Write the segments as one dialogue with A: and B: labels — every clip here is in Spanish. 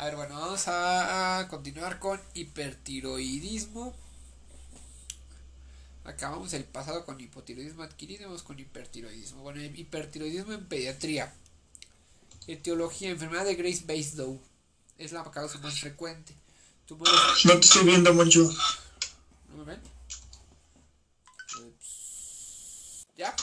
A: A ver, bueno, vamos a continuar con hipertiroidismo. Acabamos el pasado con hipotiroidismo adquirido, vamos con hipertiroidismo. Bueno, hipertiroidismo en pediatría. Etiología, enfermedad de Grace Basedow. Es la causa más frecuente.
B: No te estoy viendo mucho. ¿No me ven?
A: ¿Ya?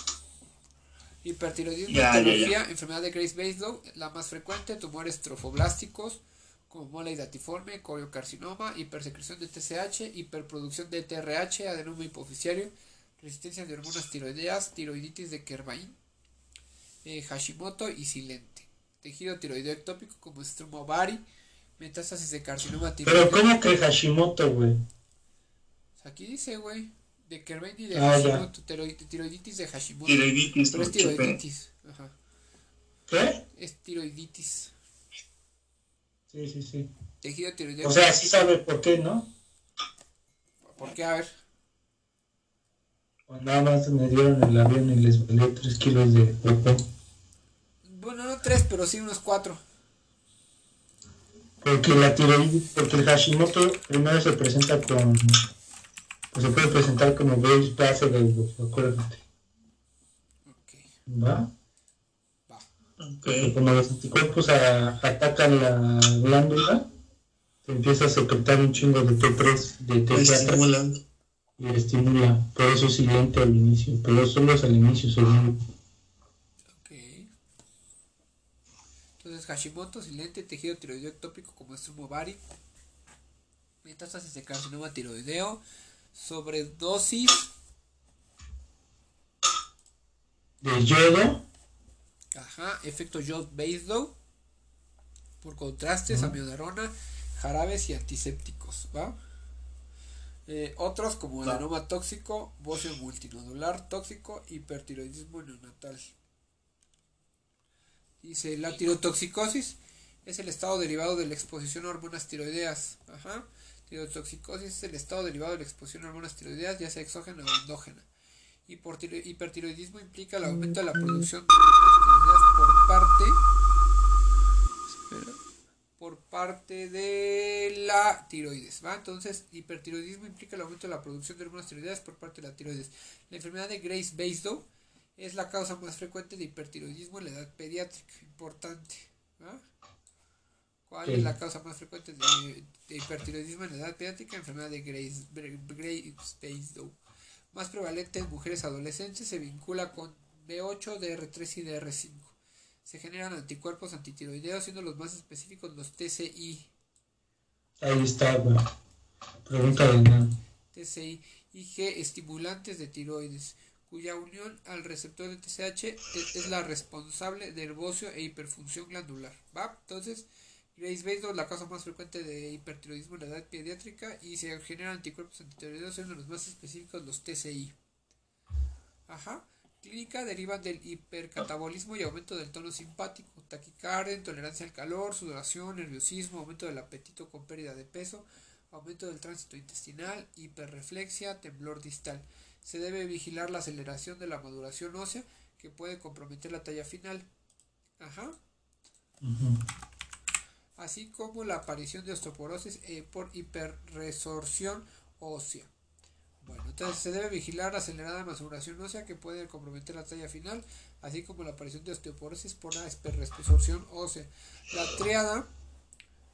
A: Hipertiroidismo, etiología, enfermedad de Grace Basedow, la más frecuente, tumores trofoblásticos, como mola hidatiforme, coriocarcinoma, hipersecreción de TSH, hiperproducción de TRH, adenoma hipoficiario, resistencia de hormonas tiroideas, tiroiditis de Kerbain, eh, Hashimoto y silente. Tejido tiroideo ectópico como estroma ovari, metástasis de carcinoma
B: tiroideo. Pero ¿cómo que Hashimoto, güey?
A: Aquí dice, güey, de Kerbain y de ah, Hashimoto, tiroiditis de Hashimoto. Tiroiditis. Pero es tiroiditis. Ajá.
B: ¿Qué?
A: Es tiroiditis.
B: Sí, sí, sí.
A: Tejido tiroideo.
B: O sea, sí sabe por qué, ¿no?
A: ¿Por qué? A ver.
B: Pues nada más me dieron el avión y les valió 3 kilos de popó.
A: Bueno, no 3, pero sí unos 4.
B: Porque la tiroides, porque el Hashimoto primero se presenta con. Pues se puede presentar como Graves Basedow, acuérdate. Ok. ¿Va? Como los anticuerpos atacan la glándula, se empieza a secretar un chingo de T3, de T4 y estimula. Por eso es silente al inicio, pero solo es al inicio, según.
A: Ok. Entonces, Hashimoto, silente, tejido tiroideo ectópico como ovari, metástasis de carcinoma tiroideo, sobredosis.
B: De yodo
A: Ajá, efecto Jod Basedow. Por contrastes, amiodarona, jarabes y antisépticos, ¿va? Eh, otros como el adenoma tóxico, bocio multinodular tóxico, hipertiroidismo neonatal. Dice, la tirotoxicosis es el estado derivado de la exposición a hormonas tiroideas. Ajá. Tirotoxicosis es el estado derivado de la exposición a hormonas tiroideas, ya sea exógena o endógena. Hipertiroidismo implica el aumento de la producción de por parte por parte de la tiroides, ¿va? Entonces, hipertiroidismo implica el aumento de la producción de hormonas tiroideas por parte de la tiroides. La enfermedad de Grace Basedow es la causa más frecuente de hipertiroidismo en la edad pediátrica. Importante, ¿Cuál es la causa más frecuente de, hipertiroidismo en la edad pediátrica? Enfermedad de Grace, Grace Basedow más prevalente en mujeres adolescentes, se vincula con B8, DR3 y DR5. Se generan anticuerpos antitiroideos, siendo los más específicos los TCI.
B: Ahí está, bueno. Pregunta de
A: TCI y G estimulantes de tiroides, cuya unión al receptor de TSH es, la responsable de bocio e hiperfunción glandular. ¿Va? Entonces, Grace Basedow, la causa más frecuente de hipertiroidismo en la edad pediátrica y se generan anticuerpos antitiroideos, siendo los más específicos los TCI. Ajá. Clínica deriva del hipercatabolismo y aumento del tono simpático, taquicardia, intolerancia al calor, sudoración, nerviosismo, aumento del apetito con pérdida de peso, aumento del tránsito intestinal, hiperreflexia, temblor distal. Se debe vigilar la aceleración de la maduración ósea que puede comprometer la talla final. Ajá así como la aparición de osteoporosis eh, por hiperresorción ósea. Bueno, entonces se debe vigilar la acelerada masuración ósea que puede comprometer la talla final, así como la aparición de osteoporosis por la hiperresorción ósea. La triada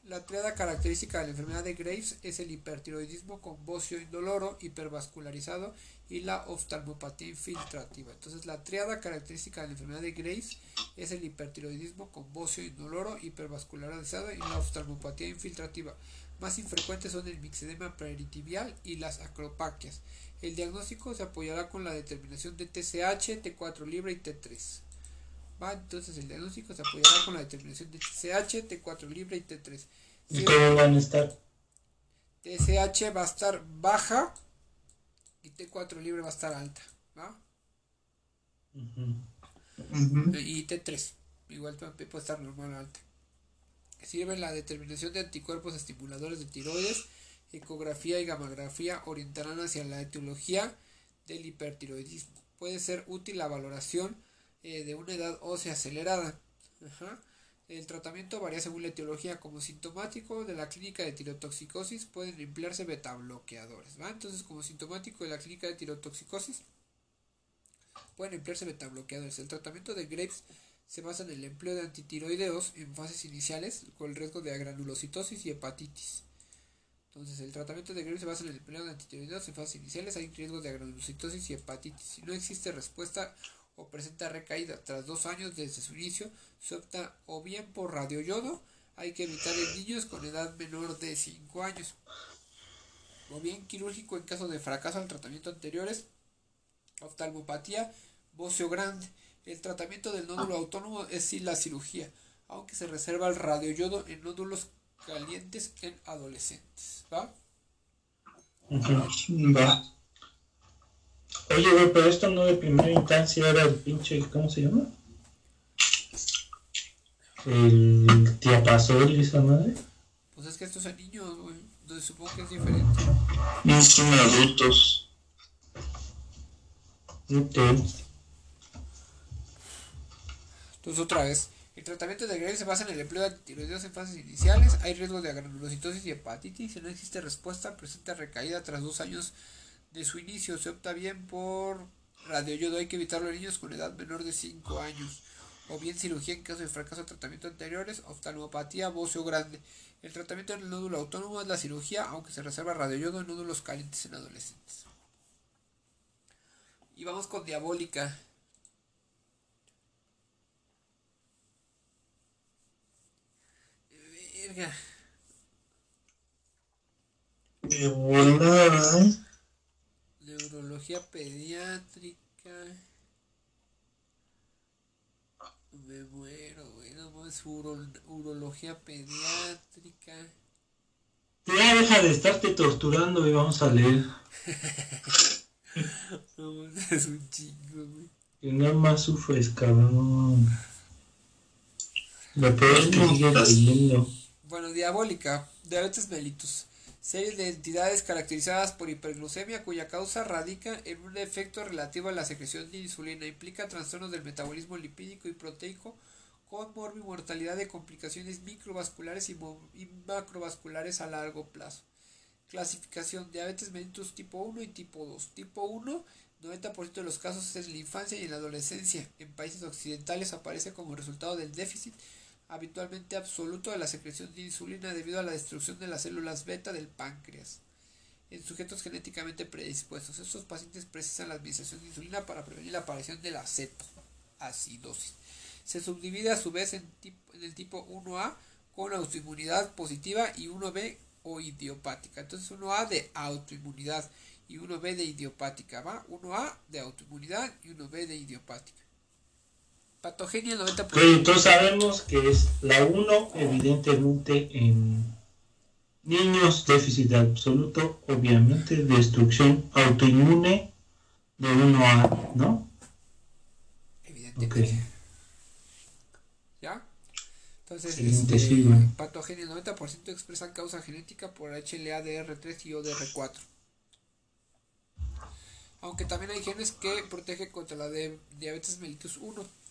A: la triada característica de la enfermedad de Graves es el hipertiroidismo con bocio indoloro, hipervascularizado y la oftalmopatía infiltrativa. Entonces, la triada característica de la enfermedad de Graves es el hipertiroidismo con bocio indoloro, hipervascularizado y la oftalmopatía infiltrativa. Más infrecuentes son el mixedema peritibial y las acropaquias. El diagnóstico se apoyará con la determinación de TSH, T4 libre y T3. ¿Va? Entonces el diagnóstico se apoyará con la determinación de TSH, T4 libre y T3.
B: ¿Y cómo van a estar?
A: TSH va a estar baja y T4 libre va a estar alta. ¿va? Y T3, igual puede estar normal alta. Sirve la determinación de anticuerpos estimuladores de tiroides, ecografía y gamografía orientarán hacia la etiología del hipertiroidismo. Puede ser útil la valoración eh, de una edad ósea acelerada. El tratamiento varía según la etiología. Como sintomático de la clínica de tirotoxicosis pueden emplearse betabloqueadores. ¿va? Entonces, como sintomático de la clínica de tirotoxicosis pueden emplearse betabloqueadores. El tratamiento de Graves se basa en el empleo de antitiroideos en fases iniciales con el riesgo de agranulocitosis y hepatitis. Entonces, el tratamiento de Graves se basa en el empleo de antitiroideos en fases iniciales. Hay riesgo de agranulocitosis y hepatitis. Si no existe respuesta o presenta recaída tras dos años desde su inicio, se opta o bien por radioyodo, hay que evitar en niños con edad menor de 5 años, o bien quirúrgico en caso de fracaso al tratamiento anteriores, oftalmopatía, bocio grande. El tratamiento del nódulo autónomo es la cirugía, aunque se reserva el radioyodo en nódulos calientes en adolescentes. ¿Va?
B: Va. Oye, güey, pero esto no de primera instancia era el pinche, ¿cómo se llama? El tiapazol y esa madre.
A: Pues es que estos son niños, güey. Entonces supongo que es diferente.
B: No son adultos. Ok.
A: Entonces otra vez. El tratamiento de Graves se basa en el empleo de antiroideos en fases iniciales. Hay riesgo de granulocitosis y hepatitis. Si no existe respuesta, presenta recaída tras dos años de su inicio. Se opta bien por radioyodo. Hay que evitarlo en niños con edad menor de 5 años. O bien cirugía en caso de fracaso de tratamiento anteriores. Oftalmopatía bocio grande. El tratamiento del nódulo autónomo es la cirugía, aunque se reserva radioyodo en nódulos calientes en adolescentes. Y vamos con diabólica. Verga.
B: De volada, ¿eh?
A: Neurología pediátrica. Me muero, güey. No es uro, urología pediátrica.
B: Ya deja de estarte torturando y vamos a leer.
A: no, es un chingo, güey.
B: Que nada más sufres, cabrón. Lo peor es que sigues leyendo.
A: Bueno, diabólica. Diabetes mellitus. Serie de entidades caracterizadas por hiperglucemia cuya causa radica en un efecto relativo a la secreción de insulina. Implica trastornos del metabolismo lipídico y proteico con morbimortalidad de complicaciones microvasculares y, y macrovasculares a largo plazo. Clasificación: Diabetes mellitus tipo 1 y tipo 2. Tipo 1, 90% de los casos es en la infancia y en la adolescencia. En países occidentales aparece como resultado del déficit habitualmente absoluto de la secreción de insulina debido a la destrucción de las células beta del páncreas. En sujetos genéticamente predispuestos, estos pacientes precisan la administración de insulina para prevenir la aparición de la cetoacidosis. Se subdivide a su vez en, en el tipo 1A con autoinmunidad positiva y 1B o idiopática. Entonces 1A de autoinmunidad y 1B de idiopática, ¿va? 1A de autoinmunidad y 1B de idiopática. Patogenia 90%.
B: entonces sabemos que es la 1 evidentemente en niños déficit absoluto, obviamente destrucción autoinmune de 1A, ¿no?
A: Evidentemente. ¿Ya? Entonces, este, patogenia 90% expresan causa genética por HLA-DR3 y ODR4. Aunque también hay genes que protegen contra la de diabetes mellitus 1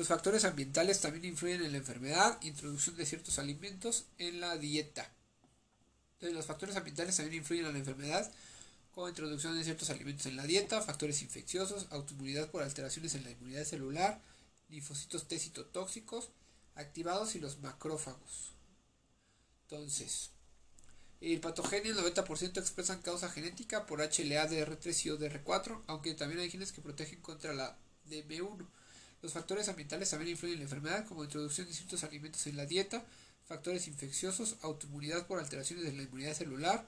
A: los factores ambientales también influyen en la enfermedad, introducción de ciertos alimentos en la dieta. Entonces, los factores ambientales también influyen en la enfermedad, como introducción de ciertos alimentos en la dieta, factores infecciosos, autoinmunidad por alteraciones en la inmunidad celular, linfocitos T citotóxicos activados y los macrófagos. Entonces, el patogenia, el 90% expresan causa genética por HLA, DR3 y ODR4, aunque también hay genes que protegen contra la DB1. Los factores ambientales también influyen en la enfermedad, como introducción de ciertos alimentos en la dieta, factores infecciosos, autoinmunidad por alteraciones de la inmunidad celular,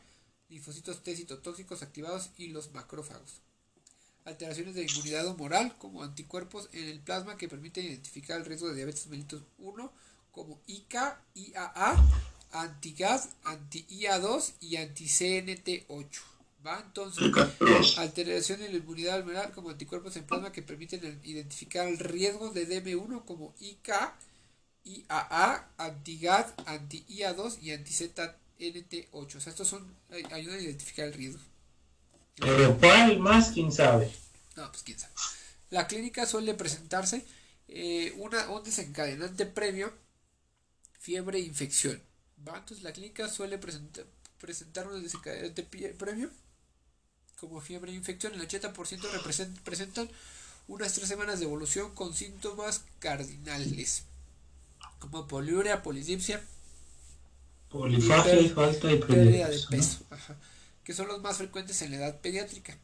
A: linfocitos T citotóxicos activados y los macrófagos. Alteraciones de inmunidad humoral, como anticuerpos en el plasma que permiten identificar el riesgo de diabetes mellitus 1, como ICA, IAA, anti-GAS, anti-IA2 y anti-CNT8. ¿Va? Entonces, alteración en la inmunidad alveolar como anticuerpos en plasma que permiten identificar el riesgo de DM1 como IK, IAA, anti-GAD, anti-IA2 y anti-ZNT8. O sea, estos son, ayudan a identificar el riesgo.
B: Pero ¿cuál más? ¿Quién sabe?
A: No, pues quién sabe. La clínica suele presentarse eh, una, un desencadenante previo fiebre e infección. ¿va? Entonces la clínica suele presentar, presentar un desencadenante previo como fiebre e infección. El 80% presentan unas tres semanas de evolución con síntomas cardinales como poliuria, polidipsia,
B: polifagia, falta y
A: pérdida de peso, que son los más frecuentes en la edad pediátrica.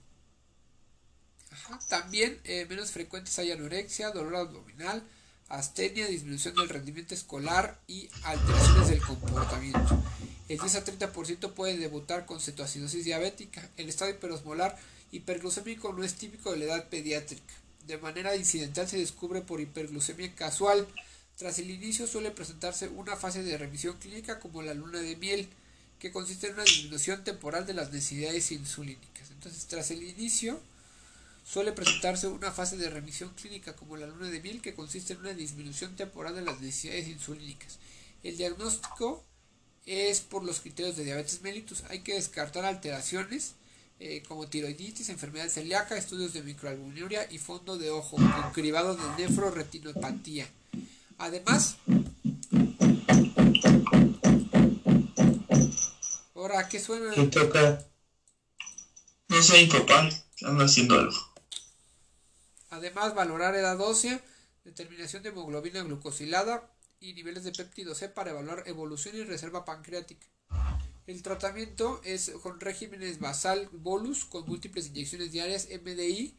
A: También eh, menos frecuentes hay anorexia, dolor abdominal, astenia, disminución del rendimiento escolar y alteraciones del comportamiento. El 10 a 30% puede debutar con cetoacidosis diabética. El estado hiperosmolar hiperglucémico no es típico de la edad pediátrica. De manera incidental se descubre por hiperglucemia casual. Tras el inicio suele presentarse una fase de remisión clínica como la luna de miel, que consiste en una disminución temporal de las necesidades insulínicas. Entonces, tras el inicio, Suele presentarse una fase de remisión clínica como la luna de miel que consiste en una disminución temporal de las necesidades insulínicas. El diagnóstico es por los criterios de diabetes mellitus. Hay que descartar alteraciones eh, como tiroiditis, enfermedad celíaca, estudios de microalbuminuria y fondo de ojo con cribado de nefroretinopatía. Además, ahora, ¿qué suena?
C: ¿Qué toca? No sé, papá, están haciendo algo.
A: Además, valorar edad ósea, determinación de hemoglobina glucosilada y niveles de péptido C para evaluar evolución y reserva pancreática. El tratamiento es con regímenes basal bolus con múltiples inyecciones diarias MDI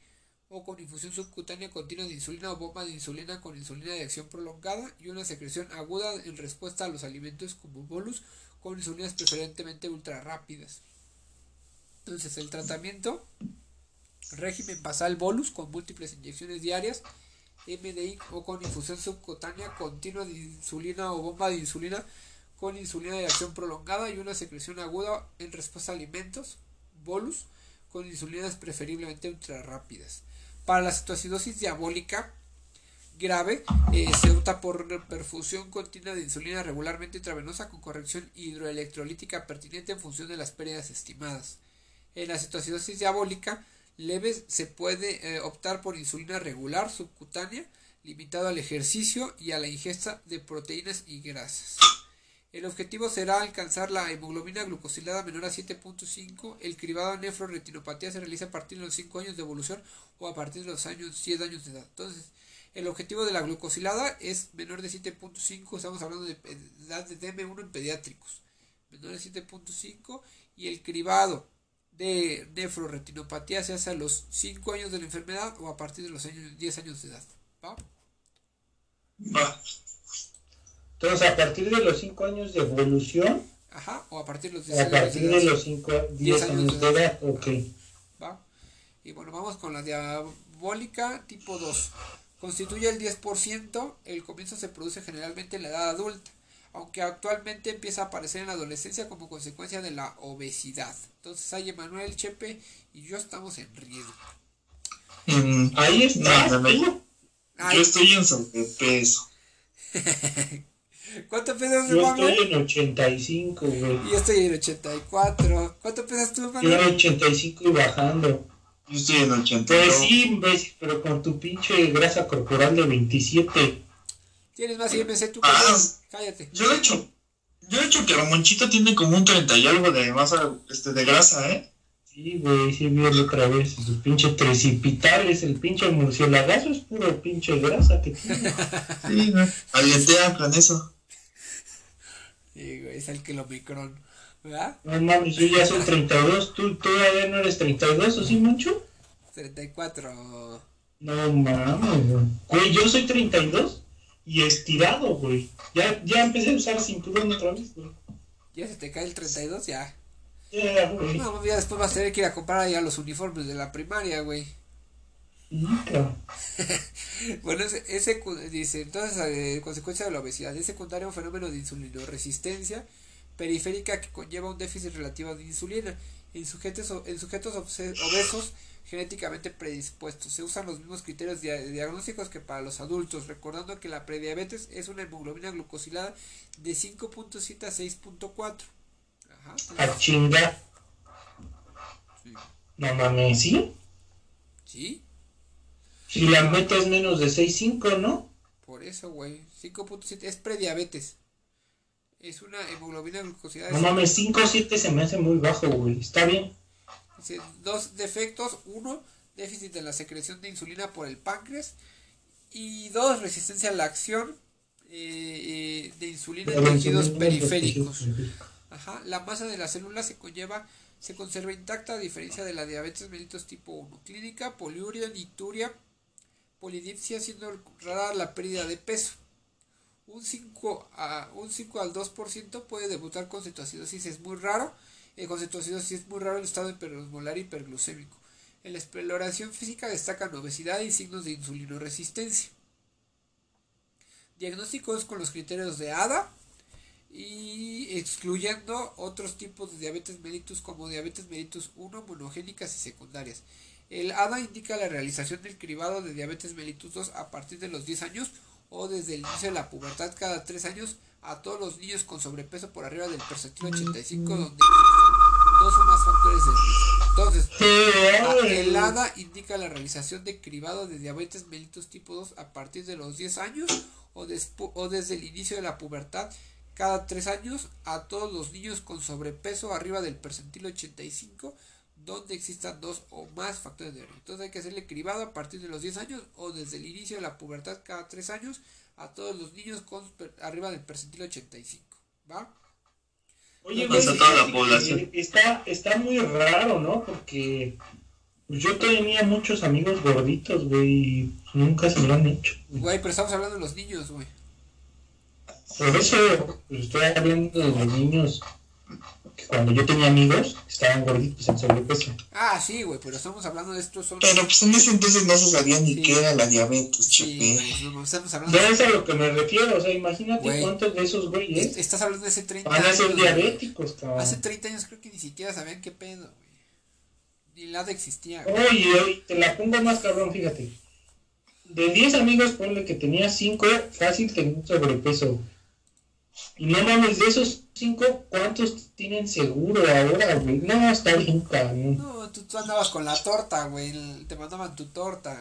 A: o con infusión subcutánea continua de insulina o bomba de insulina con insulina de acción prolongada y una secreción aguda en respuesta a los alimentos como bolus con insulinas preferentemente ultra rápidas. Entonces el tratamiento régimen basal bolus con múltiples inyecciones diarias, MDI o con infusión subcutánea continua de insulina o bomba de insulina con insulina de acción prolongada y una secreción aguda en respuesta a alimentos, bolus, con insulinas preferiblemente ultra rápidas. Para la cetoacidosis diabólica grave, eh, se opta por perfusión continua de insulina regularmente intravenosa con corrección hidroelectrolítica pertinente en función de las pérdidas estimadas. En la cetoacidosis diabólica, leves se puede eh, optar por insulina regular subcutánea, limitado al ejercicio y a la ingesta de proteínas y grasas. El objetivo será alcanzar la hemoglobina glucosilada menor a 7.5. El cribado nefroretinopatía se realiza a partir de los 5 años de evolución o a partir de los años 10 años de edad. Entonces, el objetivo de la glucosilada es menor de 7.5. Estamos hablando de edad de DM1 en pediátricos. Menor de 7.5 y el cribado de nefroretinopatía se hace a los 5 años de la enfermedad o a partir de los años, 10 años de edad. ¿Va?
B: Va. Entonces, a partir de los 5 años de evolución.
A: Ajá, o a partir de los 10
B: años de edad. A partir de los 5 10 años de edad, ok.
A: Va. Y bueno, vamos con la diabólica tipo 2. Constituye el 10%, el comienzo se produce generalmente en la edad adulta aunque actualmente empieza a aparecer en la adolescencia como consecuencia de la obesidad. Entonces ahí Emanuel, Chepe y yo estamos en riesgo.
B: ahí está.
C: yo, estoy en sobrepeso.
A: ¿Cuánto pesas,
B: Yo estoy en 85, güey.
A: Yo estoy en 84. ¿Cuánto pesas tú,
B: Manuel? Yo en 85 y bajando.
C: Yo estoy en 82.
B: Pues sí, imbécil, pero con tu pinche grasa corporal de 27.
A: Tienes más IMC tú que ah, Cállate.
C: Yo he hecho, yo he hecho que Monchito tiene como un 30 y algo de masa, este, de grasa, ¿eh?
B: Sí, güey, sí vi otra vez. Sus pinche trecipitales, el pinche murciélagazo es puro pinche grasa que tiene.
C: sí, güey. Alietea con eso.
A: Sí, güey, es el que lo micron. ¿Verdad?
B: No mames, yo ya soy 32. ¿Tú todavía no eres 32 o sí, mucho?
A: 34.
B: No mames, güey. Yo soy 32 y estirado, güey. Ya, ya empecé a usar cinturón otra vez, güey.
A: Ya se te cae el 32,
B: ya. Ya, güey.
A: No, ya después vas a tener que ir a comprar allá los uniformes de la primaria, güey. bueno, ese, ese, dice, entonces, eh, consecuencia de la obesidad, es secundario un fenómeno de insulinoresistencia periférica que conlleva un déficit relativo de insulina. En sujetos, en sujetos obesos genéticamente predispuestos. Se usan los mismos criterios diagnósticos que para los adultos, recordando que la prediabetes es una hemoglobina glucosilada de 5.7 a 6.4.
B: Ajá. A chinga. No mames, ¿sí?
A: ¿Sí?
B: Si la meta es menos de 6.5, ¿no?
A: Por eso, güey. 5.7 es prediabetes. es una hemoglobina glucosilada.
B: No mames, 5 o 7 se me hace muy bajo, güey. Está bien.
A: Dos defectos. Uno, déficit de la secreción de insulina por el páncreas. Y dos, resistencia a la acción eh, eh, de insulina en tejidos periféricos. Ajá, la masa de las células se conlleva, se conserva intacta a diferencia de la diabetes mellitus tipo 1. Clínica, poliuria, nituria, polidipsia, siendo rara la pérdida de peso. Un 5, a, un 5 al 2% puede debutar con cetoacidosis, es muy raro. Con cetoacidosis es muy raro el estado hiperosmolar hiperglucémico. En la exploración física destacan obesidad y signos de insulinoresistencia. Diagnósticos con los criterios de ADA y excluyendo otros tipos de diabetes mellitus como diabetes mellitus 1 monogénicas y secundarias. El ADA indica la realización del cribado de diabetes mellitus 2 a partir de los 10 años o desde el inicio de la pubertad cada 3 años a todos los niños con sobrepeso por arriba del percentil 85 donde existen dos o más factores de riesgo. Entonces, el ADA indica la realización de cribado de diabetes mellitus tipo 2 a partir de los 10 años o, o desde el inicio de la pubertad cada 3 años a todos los niños con sobrepeso arriba del percentil 85 donde existan dos o más factores de riesgo. Entonces hay que hacerle cribado a partir de los 10 años o desde el inicio de la pubertad cada 3 años a todos los niños con arriba del percentil 85. ¿Va?
B: Oye, la población. Está, está muy raro, ¿no? Porque yo tenía muchos amigos gorditos, güey, y nunca se me lo han hecho.
A: Güey, pero estamos hablando de los niños, güey.
B: Por eso pues, estoy hablando de los niños cuando yo tenía amigos, estaban gorditos en sobrepeso.
A: Ah, sí, güey, pero estamos hablando de estos
C: son... Pero pues en ese entonces no se sabía ni qué era la diabetes, sí,
B: no, estamos hablando de... es a lo que me refiero, o sea, imagínate cuántos de esos güeyes...
A: Estás hablando de ese 30
B: años. Van a ser diabéticos, cabrón.
A: Hace 30 años creo que ni siquiera sabían qué pedo, güey. Ni nada existía,
B: güey. Oye, te la pongo más cabrón, fíjate. De 10 amigos, ponle que tenía 5, fácil tenía sobrepeso. Y no mames, de esos cinco, ¿cuántos tienen seguro ahora, güey? No, está bien cabrón.
A: No, tú, andabas con la torta, güey. Te mandaban tu torta.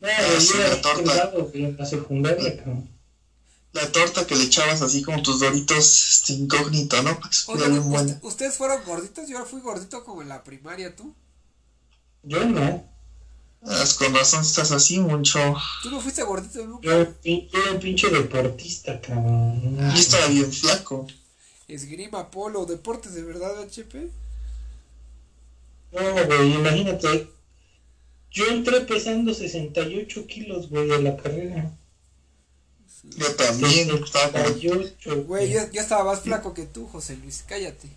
B: No, ah, la torta. la secundaria, cabrón.
C: La torta que le echabas así como tus doritos este, incógnito, ¿no?
A: Oye, ¿Ustedes fueron gorditos? Yo fui gordito como en la primaria, ¿tú?
B: Yo no.
C: Con razón estás así, mucho.
A: ¿Tú no fuiste gordito
B: nunca? Yo, era un pinche deportista, cabrón.
C: Yo estaba bien flaco.
A: Esgrima, polo, deportes de verdad, HP.
B: No, güey, imagínate. Yo entré pesando 68 kilos, güey, de la carrera.
C: Yo también, estaba
A: Güey, yo, yo, estaba más flaco que tú, José Luis, cállate.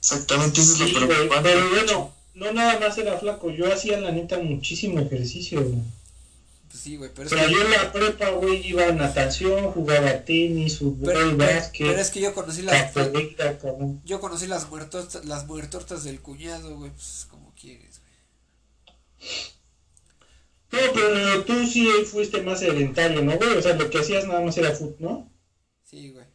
C: Exactamente, eso es lo preocupante.
B: Pero bueno, no nada más era flaco, yo hacía la neta muchísimo ejercicio, güey.
A: Pues sí, güey, pero
B: es que... yo en la prepa, güey, iba a natación, jugaba tenis, fútbol, pero, básquet.
A: Pero es que yo conocí las... yo conocí las muertortas, las muertortas del cuñado, güey, pues como quieres, güey.
B: No, pero tú sí fuiste más sedentario, ¿no, güey? O sea, lo que hacías nada más era fútbol, ¿no?
A: Sí, güey.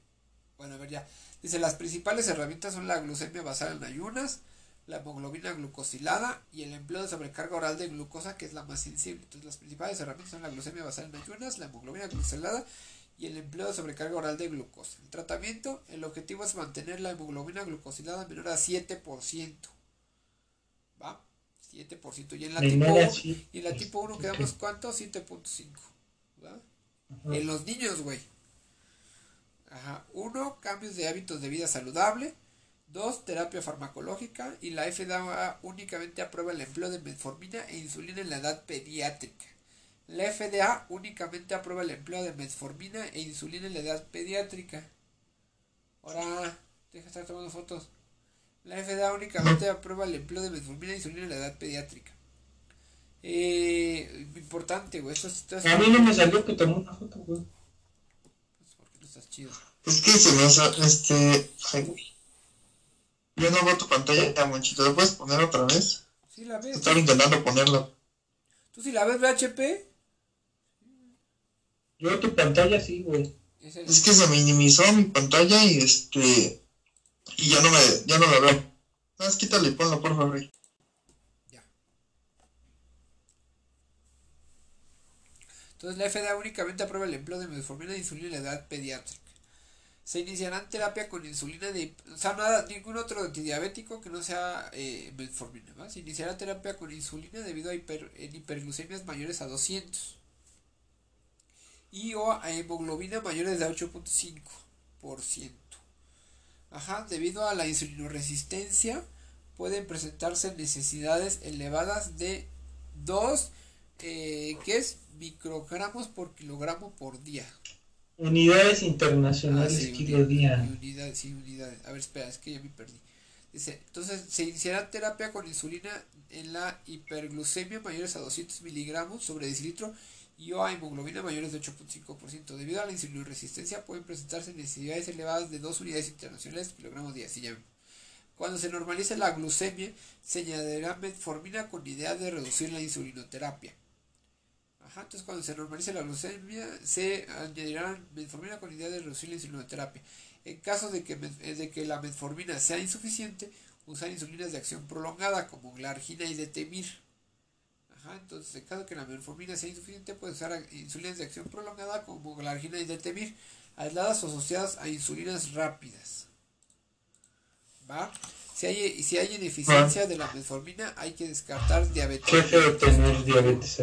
A: Bueno, a ver, ya. Dice, las principales herramientas son la glucemia basada en ayunas, la hemoglobina glucosilada y el empleo de sobrecarga oral de glucosa, que es la más sensible. Entonces, las principales herramientas son la glucemia basal en ayunas, la hemoglobina glucosilada y el empleo de sobrecarga oral de glucosa. El tratamiento, el objetivo es mantener la hemoglobina glucosilada menor a 7%. ¿Va? 7%. Y en la, tipo, 1, y en la tipo 1 quedamos cuánto? 7.5. ¿Va? En los niños, güey. Ajá. Uno, cambios de hábitos de vida saludable. 2. Terapia farmacológica y la FDA únicamente aprueba el empleo de metformina e insulina en la edad pediátrica. La FDA únicamente aprueba el empleo de metformina e insulina en la edad pediátrica. Ahora, deja de estar tomando fotos. La FDA únicamente aprueba el empleo de metformina e insulina en la edad pediátrica. Eh, importante, güey.
B: A mí no me salió que tomó una foto, güey.
A: Pues porque no estás chido.
C: Es que se me hace, este, yo no veo tu pantalla, Monchito. ¿La puedes poner otra vez?
A: Sí, la ves.
C: Estaba intentando ponerla.
A: ¿Tú sí la ves, VHP?
B: Yo tu pantalla sí, güey.
C: Es, que se minimizó mi pantalla y este. Y ya no me. Ya no la veo. Nada más quítale y ponlo, por favor. Ya.
A: Entonces la FDA únicamente aprueba el empleo de metformina insulina en la edad pediátrica. Se iniciarán terapia con insulina de... O sea, nada, ningún otro antidiabético que no sea eh, metformina. Se iniciará terapia con insulina debido a hiper, en hiperglucemias mayores a 200. Y o a hemoglobina mayores de 8.5%. Ajá, debido a la insulinoresistencia pueden presentarse necesidades elevadas de 2 eh, que es microgramos por kilogramo por día.
B: Unidades internacionales
A: ah,
B: día.
A: Unidades, sí, unidades. A ver, espera, es que ya me perdí. Dice, entonces se iniciará terapia con insulina en la hiperglucemia mayores a 200 miligramos sobre decilitro y o a hemoglobina mayores de 8.5%. Debido a la insulinoresistencia pueden presentarse necesidades elevadas de 2 unidades internacionales kilogramos día. cuando se normalice la glucemia, se añadirá metformina con idea de reducir la insulinoterapia. Ajá, entonces cuando se normalice la glucemia, se añadirá metformina con idea de reducir la insulinoterapia. En caso de que, eh, de que la metformina sea insuficiente, usar insulinas de acción prolongada como glargina y detemir. Ajá, entonces en caso de que la metformina sea insuficiente, puede usar insulinas de acción prolongada como glargina y detemir, aisladas o asociadas a insulinas rápidas. ¿Va? Si hay, si hay ineficiencia de la metformina, hay que descartar diabetes.
B: Qué tener diabetes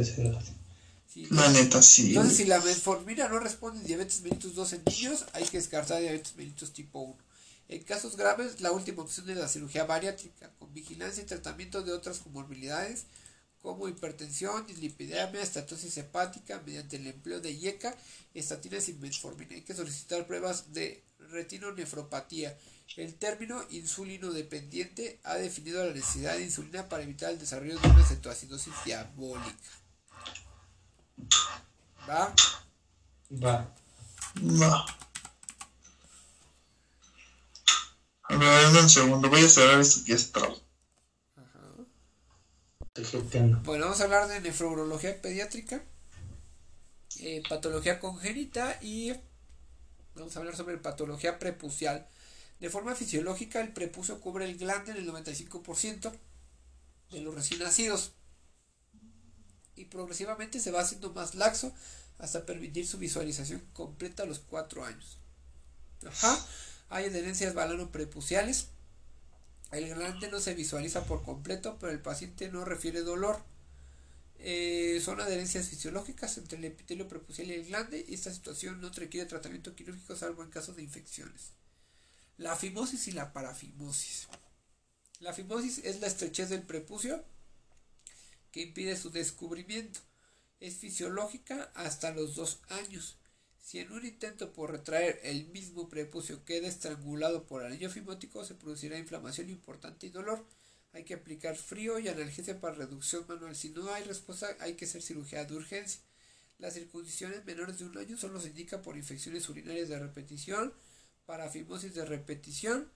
C: la neta, sí.
A: Entonces, si la metformina no responde a diabetes mellitus 2 en niños, hay que descartar diabetes mellitus tipo 1. En casos graves, la última opción es la cirugía bariátrica, con vigilancia y tratamiento de otras comorbilidades como hipertensión, dislipidemia, estatosis hepática, mediante el empleo de IECA, estatinas y metformina. Hay que solicitar pruebas de retinonefropatía el término insulino dependiente ha definido la necesidad de insulina para evitar el desarrollo de una cetoacidosis diabólica. ¿Va?
B: Va.
C: Va. A ver, un segundo, voy a cerrar esto que es trabo.
A: Bueno, vamos a hablar de nefrología pediátrica, eh, patología congénita y vamos a hablar sobre patología prepucial. De forma fisiológica, el prepucio cubre el glande en el 95% de los recién nacidos y progresivamente se va haciendo más laxo hasta permitir su visualización completa a los 4 años. Ajá, hay adherencias balano-prepuciales. El glande no se visualiza por completo, pero el paciente no refiere dolor. Eh, son adherencias fisiológicas entre el epitelio prepucial y el glande y esta situación no requiere tratamiento quirúrgico salvo en caso de infecciones. La fimosis y la parafimosis. La fimosis es la estrechez del prepucio que impide su descubrimiento. Es fisiológica hasta los dos años. Si en un intento por retraer el mismo prepucio queda estrangulado por anillo fimótico, se producirá inflamación importante y dolor. Hay que aplicar frío y analgesia para reducción manual. Si no hay respuesta, hay que hacer cirugía de urgencia. Las circuncisiones menores de un año solo se indican por infecciones urinarias de repetición, para fimosis de repetición,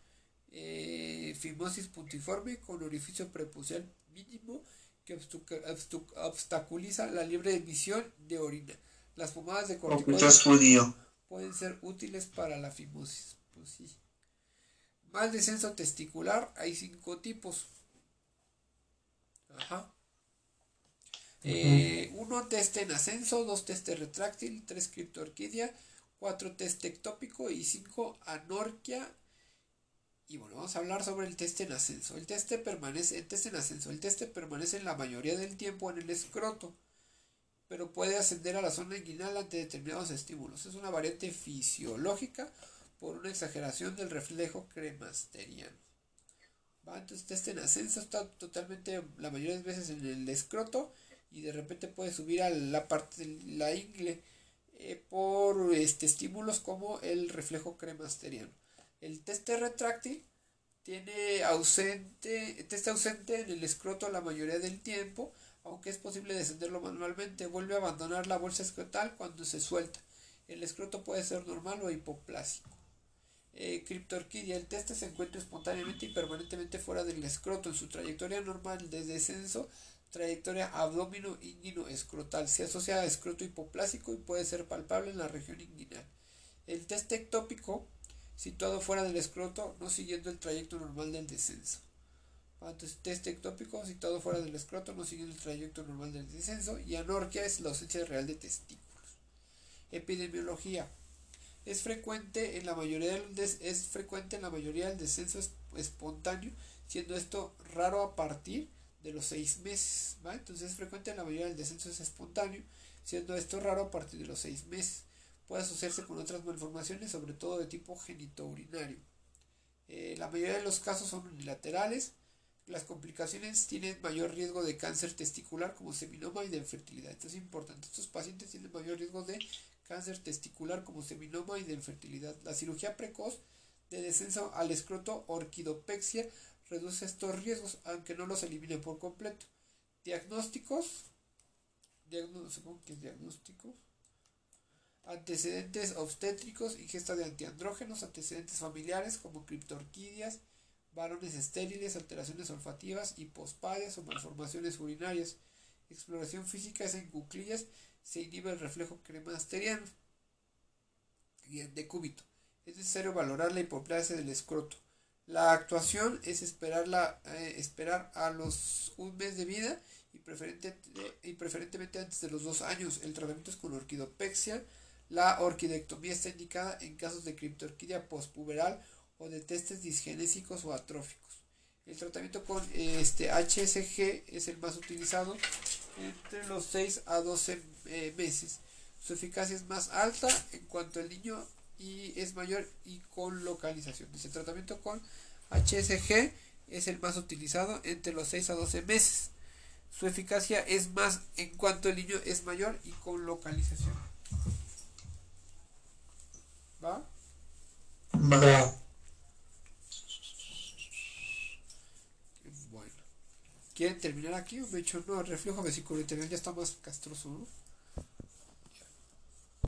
A: eh, fimosis puntiforme con orificio prepucial mínimo que obstaculiza la libre emisión de orina. Las pomadas de corticoides pueden ser útiles para la fimosis. Pues sí. Mal descenso testicular, hay cinco tipos. Ajá. Eh, uno, test en ascenso, dos, test retráctil, tres, criptorquidia, 4 test ectópico y 5 anorquia. Y bueno, vamos a hablar sobre el test en ascenso. El test permanece, el test en ascenso, el test permanece la mayoría del tiempo en el escroto, pero puede ascender a la zona inguinal ante determinados estímulos. Es una variante fisiológica por una exageración del reflejo cremasteriano. ¿Va? Entonces, test en ascenso está totalmente, la mayoría de veces en el escroto y de repente puede subir a la parte de la ingle eh, por este, estímulos como el reflejo cremasteriano. El test retráctil tiene ausente, test ausente en el escroto la mayoría del tiempo, aunque es posible descenderlo manualmente. Vuelve a abandonar la bolsa escrotal cuando se suelta. El escroto puede ser normal o hipoplásico. Eh, criptorquidia. El test se encuentra espontáneamente y permanentemente fuera del escroto. En su trayectoria normal de descenso trayectoria abdomino inguino escrotal. Se asocia a escroto hipoplásico y puede ser palpable en la región inguinal. El test ectópico, situado fuera del escroto, no siguiendo el trayecto normal del descenso. Entonces, test ectópico, situado fuera del escroto, no siguiendo el trayecto normal del descenso. Y anorquia es la ausencia real de testículos. Epidemiología. Es frecuente en la mayoría del es frecuente en la mayoría del descenso espontáneo, siendo esto raro a partir de los seis meses. Entonces es frecuente en la mayoría del descenso espontáneo, siendo esto raro a partir de los seis meses. Puede asociarse con otras malformaciones, sobre todo de tipo genitourinario. Eh, la mayoría de los casos son unilaterales. Las complicaciones tienen mayor riesgo de cáncer testicular como seminoma y de infertilidad. Esto es importante. Estos pacientes tienen mayor riesgo de cáncer testicular como seminoma y de infertilidad. La cirugía precoz de descenso al escroto orquidopexia reduce estos riesgos, aunque no los elimine por completo. Diagnósticos. diagnósticos. Antecedentes obstétricos, ingesta de antiandrógenos, antecedentes familiares como criptorquidias, varones estériles, alteraciones olfativas, hipospadias o malformaciones urinarias. Exploración física es en cuclillas, se inhibe el reflejo cremasteriano y el decúbito. Es necesario valorar la hipoplasia del escroto. La actuación es esperar, eh, esperar a los un mes de vida y, y preferentemente antes de los dos años. El tratamiento es con orquidopexia. La orquidectomía está indicada en casos de criptorquidia postpuberal o de testes disgenésicos o atróficos. El tratamiento con este HSG es el más utilizado entre los 6 a 12 eh, meses. Su eficacia es más alta en cuanto el niño y es mayor y con localización. El tratamiento con HSG es el más utilizado entre los 6 a 12 meses. Su eficacia es más en cuanto el niño es mayor y con localización. ¿Va? Va. Bueno. ¿Quieren terminar aquí? Me he hecho no, el reflejo vesicular ya está más castroso, ¿no?